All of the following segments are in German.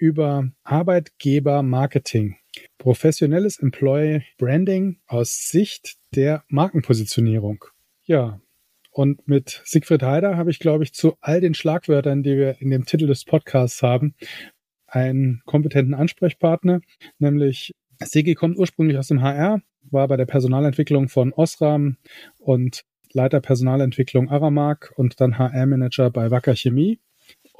über Arbeitgeber-Marketing, professionelles Employee Branding aus Sicht der Markenpositionierung. Ja, und mit Siegfried Heider habe ich, glaube ich, zu all den Schlagwörtern, die wir in dem Titel des Podcasts haben, einen kompetenten Ansprechpartner, nämlich Sigi kommt ursprünglich aus dem HR, war bei der Personalentwicklung von Osram und Leiter Personalentwicklung Aramark und dann HR-Manager bei Wacker Chemie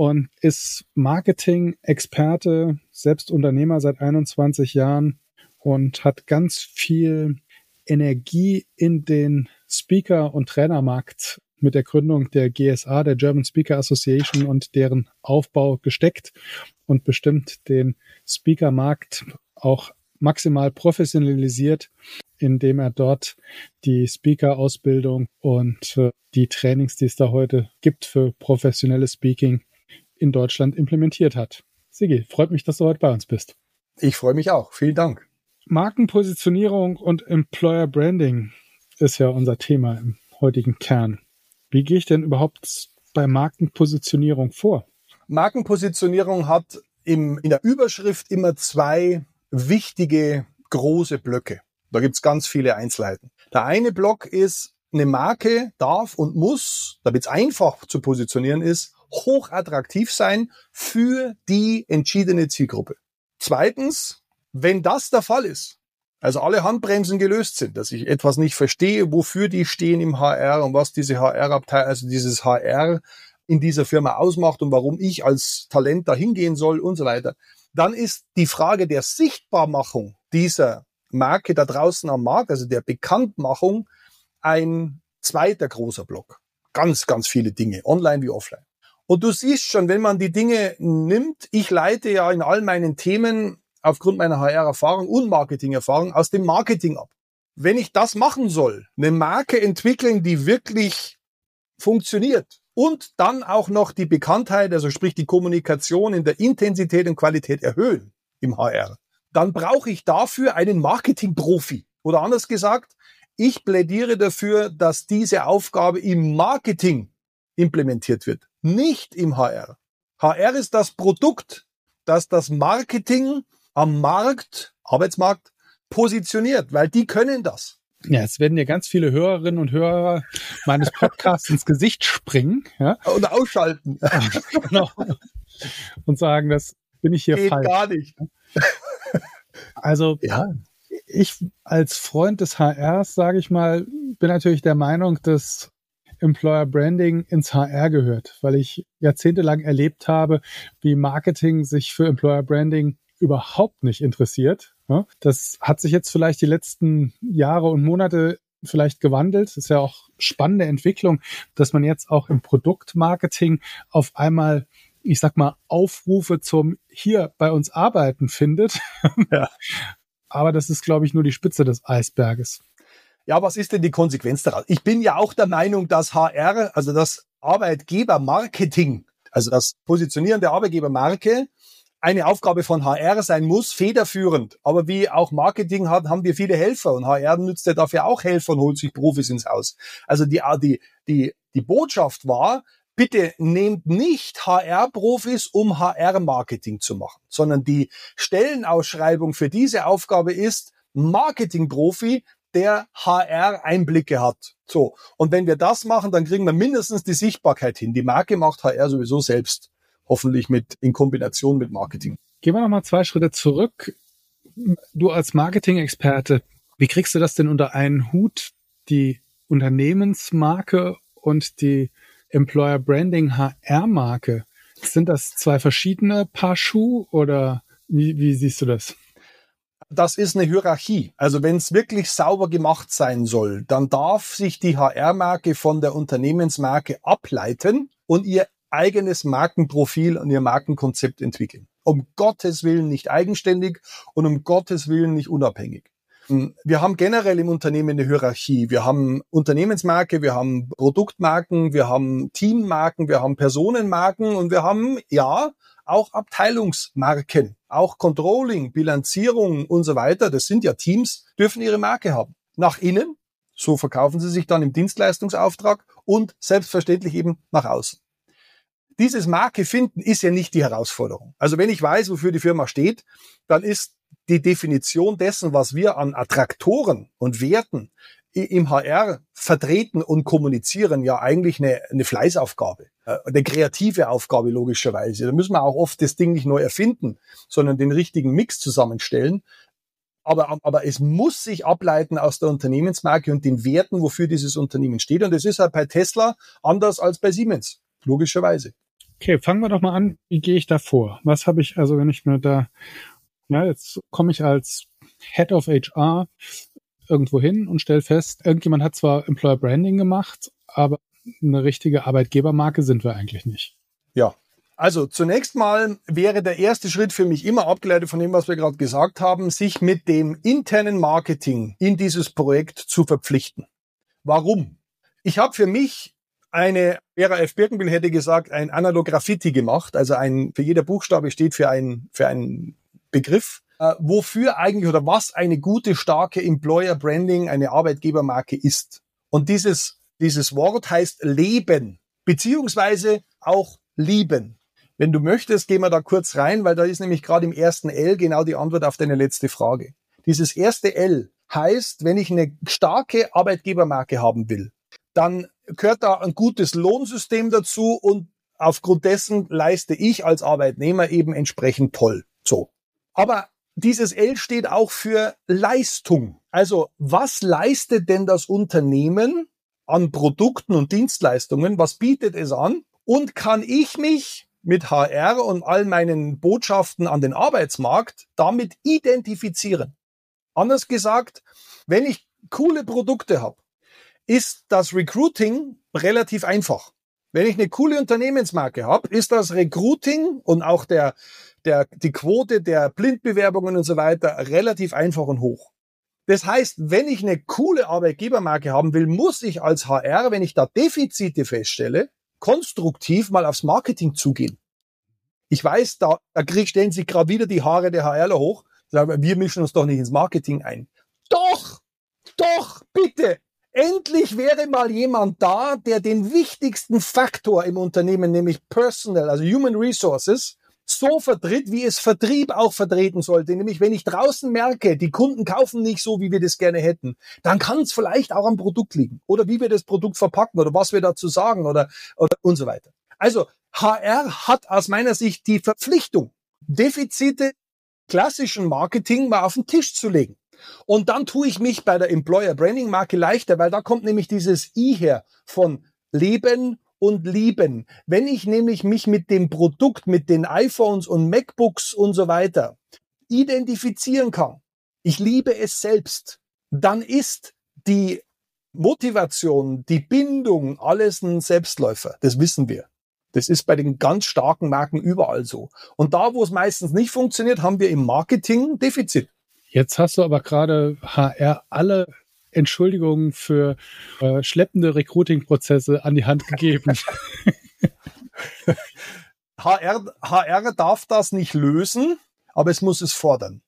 und ist Marketing-Experte, selbst Unternehmer seit 21 Jahren und hat ganz viel Energie in den Speaker- und Trainermarkt mit der Gründung der GSA, der German Speaker Association und deren Aufbau gesteckt und bestimmt den Speaker-Markt auch maximal professionalisiert, indem er dort die Speaker-Ausbildung und äh, die Trainings, die es da heute gibt für professionelles Speaking, in Deutschland implementiert hat. Sigi, freut mich, dass du heute bei uns bist. Ich freue mich auch. Vielen Dank. Markenpositionierung und Employer Branding ist ja unser Thema im heutigen Kern. Wie gehe ich denn überhaupt bei Markenpositionierung vor? Markenpositionierung hat im, in der Überschrift immer zwei wichtige große Blöcke. Da gibt's ganz viele Einzelheiten. Der eine Block ist, eine Marke darf und muss, damit es einfach zu positionieren ist, hochattraktiv sein für die entschiedene Zielgruppe. Zweitens, wenn das der Fall ist, also alle Handbremsen gelöst sind, dass ich etwas nicht verstehe, wofür die stehen im HR und was diese HR-Abteilung, also dieses HR in dieser Firma ausmacht und warum ich als Talent da hingehen soll und so weiter, dann ist die Frage der Sichtbarmachung dieser Marke da draußen am Markt, also der Bekanntmachung, ein zweiter großer Block. Ganz, ganz viele Dinge, online wie offline. Und du siehst schon, wenn man die Dinge nimmt, ich leite ja in all meinen Themen aufgrund meiner HR-Erfahrung und Marketing-Erfahrung aus dem Marketing ab. Wenn ich das machen soll, eine Marke entwickeln, die wirklich funktioniert und dann auch noch die Bekanntheit, also sprich die Kommunikation in der Intensität und Qualität erhöhen im HR, dann brauche ich dafür einen Marketing-Profi. Oder anders gesagt, ich plädiere dafür, dass diese Aufgabe im Marketing implementiert wird nicht im HR. HR ist das Produkt, das das Marketing am Markt, Arbeitsmarkt, positioniert, weil die können das. Ja, es werden ja ganz viele Hörerinnen und Hörer meines Podcasts ins Gesicht springen. Ja? Und ausschalten. genau. Und sagen, das bin ich hier Geht falsch. gar nicht. Also, ja. ich als Freund des HRs, sage ich mal, bin natürlich der Meinung, dass Employer Branding ins HR gehört, weil ich jahrzehntelang erlebt habe, wie Marketing sich für Employer Branding überhaupt nicht interessiert. Das hat sich jetzt vielleicht die letzten Jahre und Monate vielleicht gewandelt. Das ist ja auch spannende Entwicklung, dass man jetzt auch im Produktmarketing auf einmal ich sag mal, Aufrufe zum hier bei uns arbeiten findet. Ja. Aber das ist, glaube ich, nur die Spitze des Eisberges. Ja, was ist denn die Konsequenz daraus? Ich bin ja auch der Meinung, dass HR, also das Arbeitgebermarketing, also das Positionieren der Arbeitgebermarke, eine Aufgabe von HR sein muss, federführend. Aber wie auch Marketing hat, haben wir viele Helfer und HR nützt ja dafür auch Helfer und holt sich Profis ins Haus. Also die, die, die, die Botschaft war, bitte nehmt nicht HR-Profis, um HR-Marketing zu machen, sondern die Stellenausschreibung für diese Aufgabe ist, Marketing-Profi, der HR Einblicke hat. So. Und wenn wir das machen, dann kriegen wir mindestens die Sichtbarkeit hin. Die Marke macht HR sowieso selbst. Hoffentlich mit, in Kombination mit Marketing. Gehen wir nochmal zwei Schritte zurück. Du als Marketing-Experte, wie kriegst du das denn unter einen Hut? Die Unternehmensmarke und die Employer Branding HR-Marke. Sind das zwei verschiedene Paar Schuh oder wie, wie siehst du das? Das ist eine Hierarchie. Also wenn es wirklich sauber gemacht sein soll, dann darf sich die HR-Marke von der Unternehmensmarke ableiten und ihr eigenes Markenprofil und ihr Markenkonzept entwickeln. um Gottes Willen nicht eigenständig und um Gottes Willen nicht unabhängig. Wir haben generell im Unternehmen eine Hierarchie. Wir haben Unternehmensmarke, wir haben Produktmarken, wir haben Teammarken, wir haben Personenmarken und wir haben, ja, auch Abteilungsmarken. Auch Controlling, Bilanzierung und so weiter, das sind ja Teams, dürfen ihre Marke haben. Nach innen, so verkaufen sie sich dann im Dienstleistungsauftrag und selbstverständlich eben nach außen. Dieses Marke finden ist ja nicht die Herausforderung. Also wenn ich weiß, wofür die Firma steht, dann ist die Definition dessen, was wir an Attraktoren und Werten im HR vertreten und kommunizieren, ja eigentlich eine, eine Fleißaufgabe, äh, eine kreative Aufgabe logischerweise. Da müssen wir auch oft das Ding nicht neu erfinden, sondern den richtigen Mix zusammenstellen. Aber, aber es muss sich ableiten aus der Unternehmensmarke und den Werten, wofür dieses Unternehmen steht. Und das ist halt bei Tesla anders als bei Siemens, logischerweise. Okay, fangen wir doch mal an. Wie gehe ich da vor? Was habe ich also, wenn ich mir da ja, jetzt komme ich als Head of HR irgendwo hin und stelle fest, irgendjemand hat zwar Employer Branding gemacht, aber eine richtige Arbeitgebermarke sind wir eigentlich nicht. Ja. Also zunächst mal wäre der erste Schritt für mich immer abgeleitet von dem, was wir gerade gesagt haben, sich mit dem internen Marketing in dieses Projekt zu verpflichten. Warum? Ich habe für mich eine, Vera F. Birkenbill hätte gesagt, ein Analograffiti gemacht. Also ein, für jeder Buchstabe steht für ein, für ein Begriff, äh, wofür eigentlich oder was eine gute, starke Employer Branding, eine Arbeitgebermarke ist. Und dieses, dieses Wort heißt Leben, beziehungsweise auch lieben. Wenn du möchtest, gehen wir da kurz rein, weil da ist nämlich gerade im ersten L genau die Antwort auf deine letzte Frage. Dieses erste L heißt, wenn ich eine starke Arbeitgebermarke haben will, dann gehört da ein gutes Lohnsystem dazu und aufgrund dessen leiste ich als Arbeitnehmer eben entsprechend toll. So. Aber dieses L steht auch für Leistung. Also was leistet denn das Unternehmen an Produkten und Dienstleistungen? Was bietet es an? Und kann ich mich mit HR und all meinen Botschaften an den Arbeitsmarkt damit identifizieren? Anders gesagt, wenn ich coole Produkte habe, ist das Recruiting relativ einfach. Wenn ich eine coole Unternehmensmarke habe, ist das Recruiting und auch der der, die Quote der Blindbewerbungen und so weiter relativ einfach und hoch. Das heißt, wenn ich eine coole Arbeitgebermarke haben will, muss ich als HR, wenn ich da Defizite feststelle, konstruktiv mal aufs Marketing zugehen. Ich weiß, da, da krieg, stellen sich gerade wieder die Haare der HRler hoch. Sagen, wir mischen uns doch nicht ins Marketing ein. Doch, doch, bitte. Endlich wäre mal jemand da, der den wichtigsten Faktor im Unternehmen, nämlich Personal, also Human Resources, so vertritt, wie es Vertrieb auch vertreten sollte. Nämlich, wenn ich draußen merke, die Kunden kaufen nicht so, wie wir das gerne hätten, dann kann es vielleicht auch am Produkt liegen oder wie wir das Produkt verpacken oder was wir dazu sagen oder, oder und so weiter. Also HR hat aus meiner Sicht die Verpflichtung, Defizite klassischen Marketing mal auf den Tisch zu legen. Und dann tue ich mich bei der Employer Branding Marke leichter, weil da kommt nämlich dieses I her von Leben und lieben. Wenn ich nämlich mich mit dem Produkt, mit den iPhones und MacBooks und so weiter identifizieren kann, ich liebe es selbst, dann ist die Motivation, die Bindung, alles ein Selbstläufer. Das wissen wir. Das ist bei den ganz starken Marken überall so. Und da, wo es meistens nicht funktioniert, haben wir im Marketing Defizit. Jetzt hast du aber gerade HR alle Entschuldigungen für äh, schleppende Recruiting-Prozesse an die Hand gegeben. HR, HR darf das nicht lösen, aber es muss es fordern.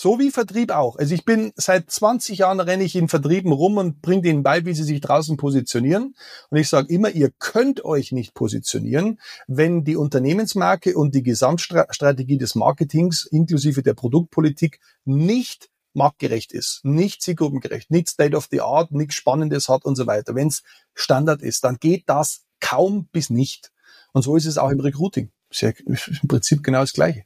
So wie Vertrieb auch. Also ich bin seit 20 Jahren renne ich in Vertrieben rum und bringe denen bei, wie sie sich draußen positionieren. Und ich sage immer, ihr könnt euch nicht positionieren, wenn die Unternehmensmarke und die Gesamtstrategie des Marketings inklusive der Produktpolitik nicht marktgerecht ist, nicht zielgruppengerecht, nicht State of the Art, nichts Spannendes hat und so weiter. Wenn es Standard ist, dann geht das kaum bis nicht. Und so ist es auch im Recruiting. Ja im Prinzip genau das Gleiche.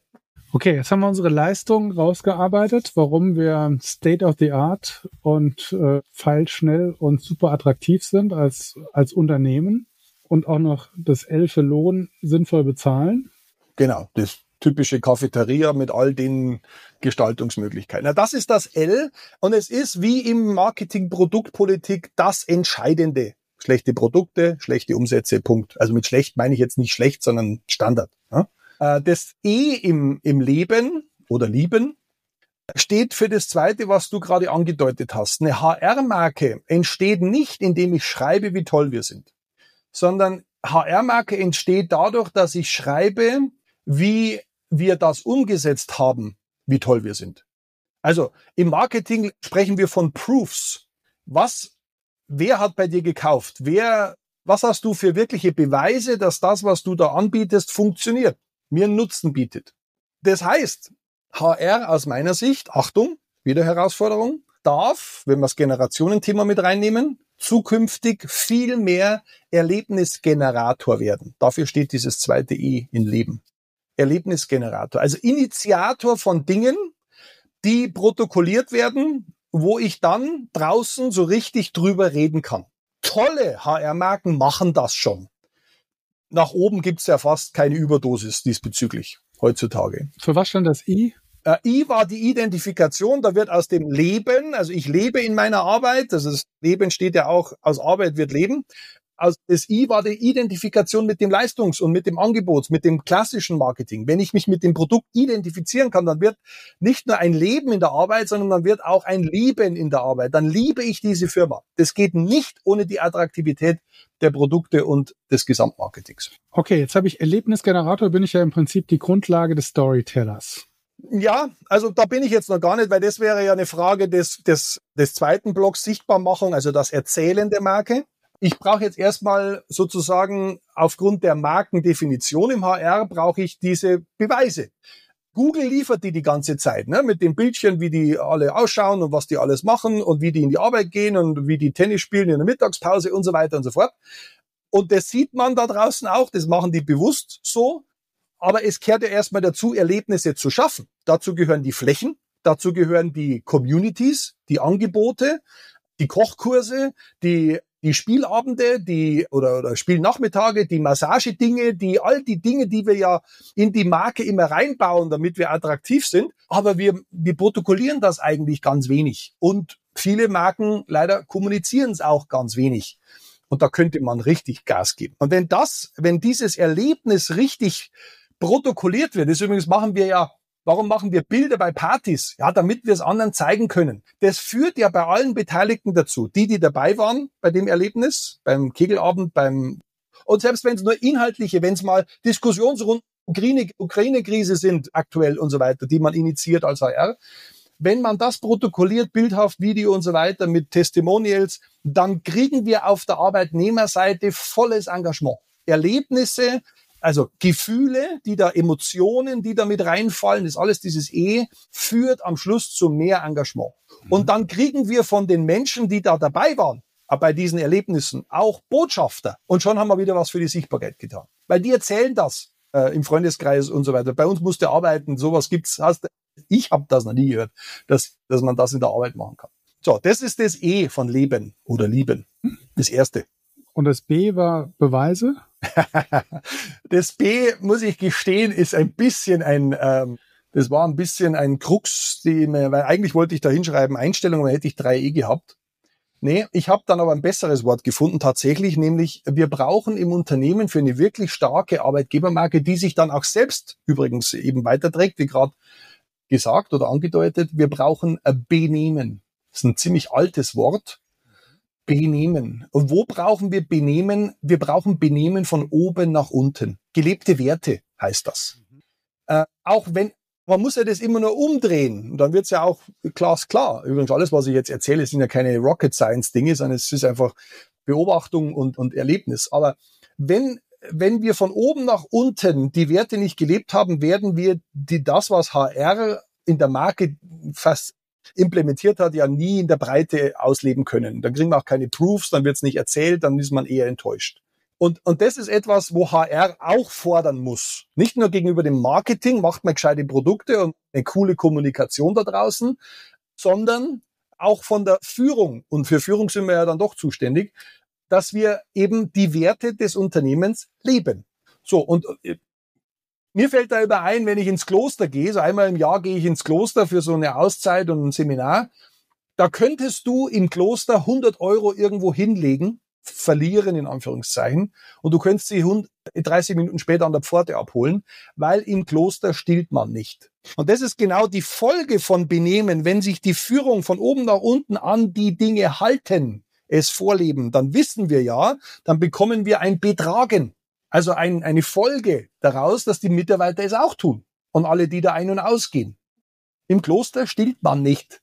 Okay, jetzt haben wir unsere Leistung rausgearbeitet, warum wir State of the Art und äh, feilschnell und super attraktiv sind als, als Unternehmen und auch noch das für Lohn sinnvoll bezahlen. Genau, das typische Cafeteria mit all den Gestaltungsmöglichkeiten. Na, das ist das L und es ist wie im Marketing Produktpolitik das Entscheidende. Schlechte Produkte, schlechte Umsätze, Punkt. Also mit schlecht meine ich jetzt nicht schlecht, sondern Standard. Äh, das E im, im Leben oder Lieben steht für das Zweite, was du gerade angedeutet hast. Eine HR-Marke entsteht nicht, indem ich schreibe, wie toll wir sind, sondern HR-Marke entsteht dadurch, dass ich schreibe, wie wir das umgesetzt haben, wie toll wir sind. Also im Marketing sprechen wir von Proofs. Was, wer hat bei dir gekauft? Wer, was hast du für wirkliche Beweise, dass das, was du da anbietest, funktioniert, mir einen Nutzen bietet? Das heißt, HR aus meiner Sicht, Achtung, wieder Herausforderung, darf, wenn wir das Generationenthema mit reinnehmen, zukünftig viel mehr Erlebnisgenerator werden. Dafür steht dieses zweite E in Leben. Erlebnisgenerator. Also Initiator von Dingen, die protokolliert werden, wo ich dann draußen so richtig drüber reden kann. Tolle HR-Marken machen das schon. Nach oben gibt's ja fast keine Überdosis diesbezüglich heutzutage. Für was stand das I? Äh, I war die Identifikation, da wird aus dem Leben, also ich lebe in meiner Arbeit, also das Leben steht ja auch, aus Arbeit wird Leben, also das I war die Identifikation mit dem Leistungs- und mit dem Angebot, mit dem klassischen Marketing. Wenn ich mich mit dem Produkt identifizieren kann, dann wird nicht nur ein Leben in der Arbeit, sondern dann wird auch ein Lieben in der Arbeit. Dann liebe ich diese Firma. Das geht nicht ohne die Attraktivität der Produkte und des Gesamtmarketings. Okay, jetzt habe ich Erlebnisgenerator, bin ich ja im Prinzip die Grundlage des Storytellers. Ja, also da bin ich jetzt noch gar nicht, weil das wäre ja eine Frage des, des, des zweiten Blocks Sichtbarmachung, also das Erzählen der Marke. Ich brauche jetzt erstmal sozusagen aufgrund der Markendefinition im HR brauche ich diese Beweise. Google liefert die die ganze Zeit, ne, mit dem Bildchen, wie die alle ausschauen und was die alles machen und wie die in die Arbeit gehen und wie die Tennis spielen in der Mittagspause und so weiter und so fort. Und das sieht man da draußen auch, das machen die bewusst so. Aber es kehrt ja erstmal dazu, Erlebnisse zu schaffen. Dazu gehören die Flächen, dazu gehören die Communities, die Angebote, die Kochkurse, die die Spielabende, die oder, oder Spielnachmittage, die Massagedinge, die all die Dinge, die wir ja in die Marke immer reinbauen, damit wir attraktiv sind. Aber wir, wir protokollieren das eigentlich ganz wenig. Und viele Marken leider kommunizieren es auch ganz wenig. Und da könnte man richtig Gas geben. Und wenn das, wenn dieses Erlebnis richtig protokolliert wird, das übrigens machen wir ja Warum machen wir Bilder bei Partys? Ja, damit wir es anderen zeigen können. Das führt ja bei allen Beteiligten dazu. Die, die dabei waren bei dem Erlebnis, beim Kegelabend, beim und selbst wenn es nur inhaltliche, wenn es mal Diskussionsrunden Ukraine-Krise sind aktuell und so weiter, die man initiiert als HR, wenn man das protokolliert, bildhaft, Video und so weiter mit Testimonials, dann kriegen wir auf der Arbeitnehmerseite volles Engagement. Erlebnisse, also Gefühle, die da Emotionen, die da mit reinfallen, ist alles dieses E, führt am Schluss zu mehr Engagement. Mhm. Und dann kriegen wir von den Menschen, die da dabei waren, bei diesen Erlebnissen auch Botschafter. Und schon haben wir wieder was für die Sichtbarkeit getan. Weil die erzählen das äh, im Freundeskreis und so weiter. Bei uns musst du arbeiten, sowas gibt's. Hast, ich habe das noch nie gehört, dass, dass man das in der Arbeit machen kann. So, das ist das E von Leben oder Lieben. Das erste. Und das B war Beweise? das B, muss ich gestehen, ist ein bisschen ein, ähm, das war ein bisschen ein Krux, mir, weil eigentlich wollte ich da hinschreiben, Einstellungen, dann hätte ich drei E gehabt. Nee, ich habe dann aber ein besseres Wort gefunden tatsächlich, nämlich wir brauchen im Unternehmen für eine wirklich starke Arbeitgebermarke, die sich dann auch selbst übrigens eben weiterträgt, wie gerade gesagt oder angedeutet, wir brauchen ein Benehmen. Das ist ein ziemlich altes Wort, Benehmen. Und wo brauchen wir Benehmen? Wir brauchen Benehmen von oben nach unten. Gelebte Werte heißt das. Mhm. Äh, auch wenn, man muss ja das immer nur umdrehen. Und dann wird's ja auch glasklar. Übrigens, alles, was ich jetzt erzähle, sind ja keine Rocket Science Dinge, sondern es ist einfach Beobachtung und, und Erlebnis. Aber wenn, wenn wir von oben nach unten die Werte nicht gelebt haben, werden wir die, das, was HR in der Marke fast implementiert hat, ja nie in der Breite ausleben können. Dann kriegen wir auch keine Proofs, dann wird es nicht erzählt, dann ist man eher enttäuscht. Und, und das ist etwas, wo HR auch fordern muss. Nicht nur gegenüber dem Marketing, macht man gescheite Produkte und eine coole Kommunikation da draußen, sondern auch von der Führung. Und für Führung sind wir ja dann doch zuständig, dass wir eben die Werte des Unternehmens leben. So, und äh, mir fällt da über ein, wenn ich ins Kloster gehe, so einmal im Jahr gehe ich ins Kloster für so eine Auszeit und ein Seminar. Da könntest du im Kloster 100 Euro irgendwo hinlegen verlieren, in Anführungszeichen. Und du könntest sie 30 Minuten später an der Pforte abholen, weil im Kloster stillt man nicht. Und das ist genau die Folge von Benehmen, wenn sich die Führung von oben nach unten an die Dinge halten, es vorleben, dann wissen wir ja, dann bekommen wir ein Betragen. Also ein, eine Folge daraus, dass die Mitarbeiter es auch tun. Und alle, die da ein- und ausgehen. Im Kloster stillt man nicht.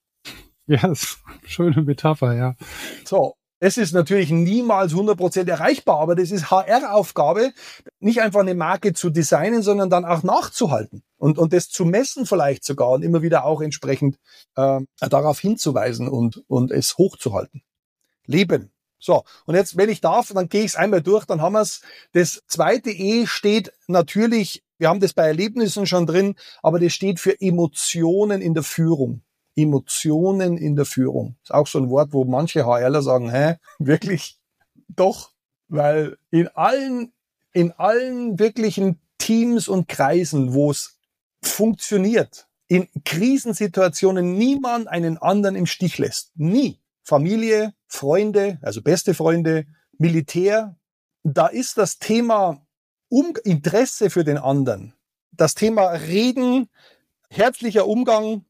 Ja, das ist eine schöne Metapher, ja. So, es ist natürlich niemals 100% erreichbar, aber das ist HR-Aufgabe, nicht einfach eine Marke zu designen, sondern dann auch nachzuhalten und, und das zu messen vielleicht sogar und immer wieder auch entsprechend äh, darauf hinzuweisen und, und es hochzuhalten. Leben. So, und jetzt, wenn ich darf, dann gehe ich es einmal durch, dann haben wir es. Das zweite E steht natürlich, wir haben das bei Erlebnissen schon drin, aber das steht für Emotionen in der Führung. Emotionen in der Führung. Ist auch so ein Wort, wo manche HRler sagen, hä, wirklich? Doch, weil in allen, in allen wirklichen Teams und Kreisen, wo es funktioniert, in Krisensituationen niemand einen anderen im Stich lässt. Nie. Familie, Freunde, also beste Freunde, Militär. Da ist das Thema um Interesse für den anderen, das Thema Reden, herzlicher Umgang,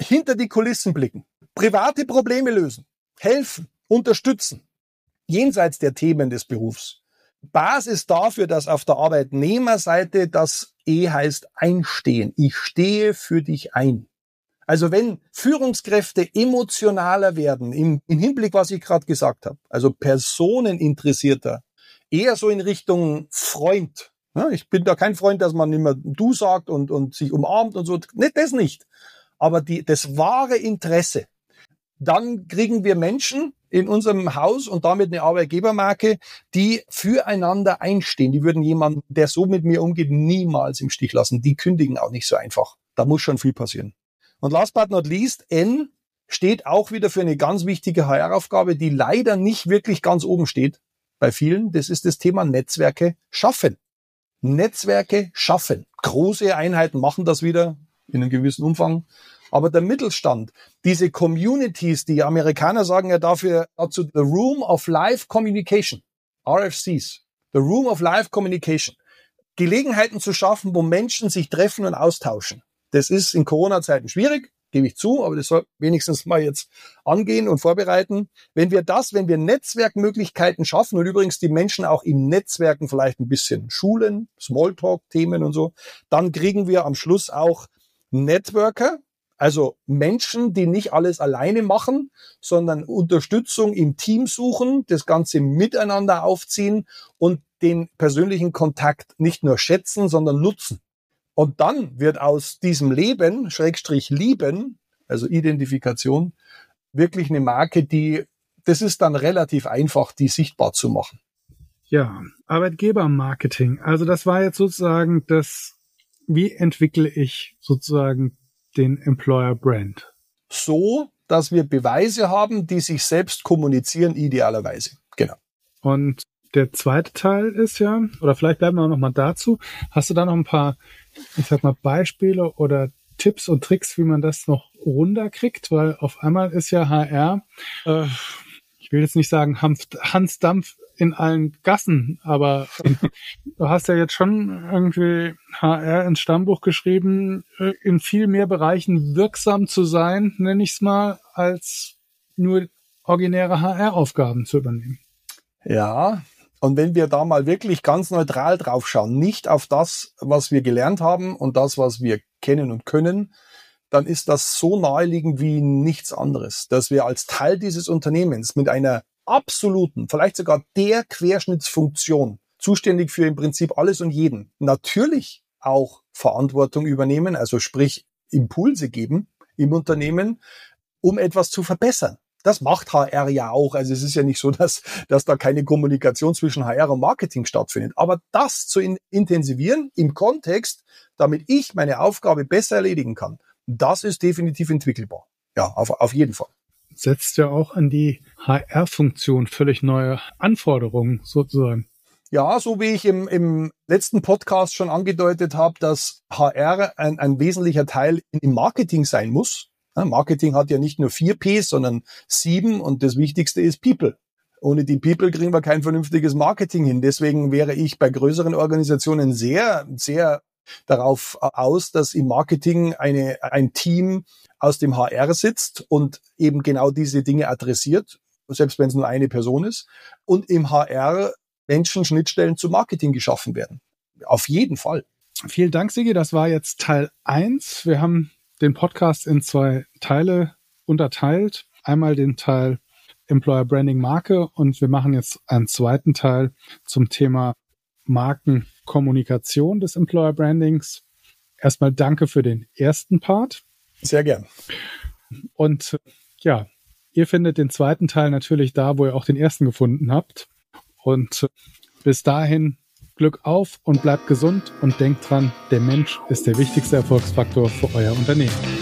hinter die Kulissen blicken, private Probleme lösen, helfen, unterstützen, jenseits der Themen des Berufs. Basis dafür, dass auf der Arbeitnehmerseite das E heißt einstehen. Ich stehe für dich ein. Also wenn Führungskräfte emotionaler werden, im, im Hinblick, was ich gerade gesagt habe, also personeninteressierter, eher so in Richtung Freund. Ja, ich bin da kein Freund, dass man immer du sagt und, und sich umarmt und so. Nicht das nicht aber die, das wahre Interesse, dann kriegen wir Menschen in unserem Haus und damit eine Arbeitgebermarke, die füreinander einstehen. Die würden jemanden, der so mit mir umgeht, niemals im Stich lassen. Die kündigen auch nicht so einfach. Da muss schon viel passieren. Und last but not least, N steht auch wieder für eine ganz wichtige HR-Aufgabe, die leider nicht wirklich ganz oben steht bei vielen. Das ist das Thema Netzwerke schaffen. Netzwerke schaffen. Große Einheiten machen das wieder in einem gewissen Umfang. Aber der Mittelstand, diese Communities, die Amerikaner sagen ja dafür dazu the Room of Life Communication, RFCs, the Room of Life Communication, Gelegenheiten zu schaffen, wo Menschen sich treffen und austauschen. Das ist in Corona-Zeiten schwierig, gebe ich zu, aber das soll wenigstens mal jetzt angehen und vorbereiten. Wenn wir das, wenn wir Netzwerkmöglichkeiten schaffen und übrigens die Menschen auch im Netzwerken vielleicht ein bisschen schulen, Smalltalk-Themen und so, dann kriegen wir am Schluss auch Networker, also Menschen, die nicht alles alleine machen, sondern Unterstützung im Team suchen, das Ganze miteinander aufziehen und den persönlichen Kontakt nicht nur schätzen, sondern nutzen. Und dann wird aus diesem Leben, Schrägstrich Lieben, also Identifikation, wirklich eine Marke, die, das ist dann relativ einfach, die sichtbar zu machen. Ja, Arbeitgebermarketing. Also das war jetzt sozusagen das wie entwickle ich sozusagen den Employer Brand? So, dass wir Beweise haben, die sich selbst kommunizieren, idealerweise. Genau. Und der zweite Teil ist ja, oder vielleicht bleiben wir auch noch mal dazu. Hast du da noch ein paar, ich sag mal, Beispiele oder Tipps und Tricks, wie man das noch runterkriegt? Weil auf einmal ist ja HR, äh, ich will jetzt nicht sagen Hans Dampf in allen Gassen, aber du hast ja jetzt schon irgendwie HR ins Stammbuch geschrieben, äh, in viel mehr Bereichen wirksam zu sein, nenne ich es mal, als nur originäre HR-Aufgaben zu übernehmen. Ja, und wenn wir da mal wirklich ganz neutral drauf schauen, nicht auf das, was wir gelernt haben und das, was wir kennen und können, dann ist das so naheliegend wie nichts anderes, dass wir als Teil dieses Unternehmens mit einer absoluten, vielleicht sogar der Querschnittsfunktion, zuständig für im Prinzip alles und jeden, natürlich auch Verantwortung übernehmen, also sprich Impulse geben im Unternehmen, um etwas zu verbessern. Das macht HR ja auch. Also es ist ja nicht so, dass, dass da keine Kommunikation zwischen HR und Marketing stattfindet. Aber das zu in, intensivieren im Kontext, damit ich meine Aufgabe besser erledigen kann, das ist definitiv entwickelbar. Ja, auf, auf jeden Fall setzt ja auch an die HR-Funktion völlig neue Anforderungen sozusagen. Ja, so wie ich im, im letzten Podcast schon angedeutet habe, dass HR ein, ein wesentlicher Teil im Marketing sein muss. Marketing hat ja nicht nur vier Ps, sondern sieben und das Wichtigste ist People. ohne die People kriegen wir kein vernünftiges Marketing hin. Deswegen wäre ich bei größeren Organisationen sehr, sehr darauf aus, dass im Marketing eine, ein Team aus dem HR sitzt und eben genau diese Dinge adressiert, selbst wenn es nur eine Person ist, und im HR Menschen Schnittstellen zu Marketing geschaffen werden. Auf jeden Fall. Vielen Dank, Sigi. Das war jetzt Teil eins. Wir haben den Podcast in zwei Teile unterteilt. Einmal den Teil Employer Branding Marke und wir machen jetzt einen zweiten Teil zum Thema Markenkommunikation des Employer Brandings. Erstmal danke für den ersten Part. Sehr gern. Und ja, ihr findet den zweiten Teil natürlich da, wo ihr auch den ersten gefunden habt. Und bis dahin Glück auf und bleibt gesund und denkt dran, der Mensch ist der wichtigste Erfolgsfaktor für euer Unternehmen.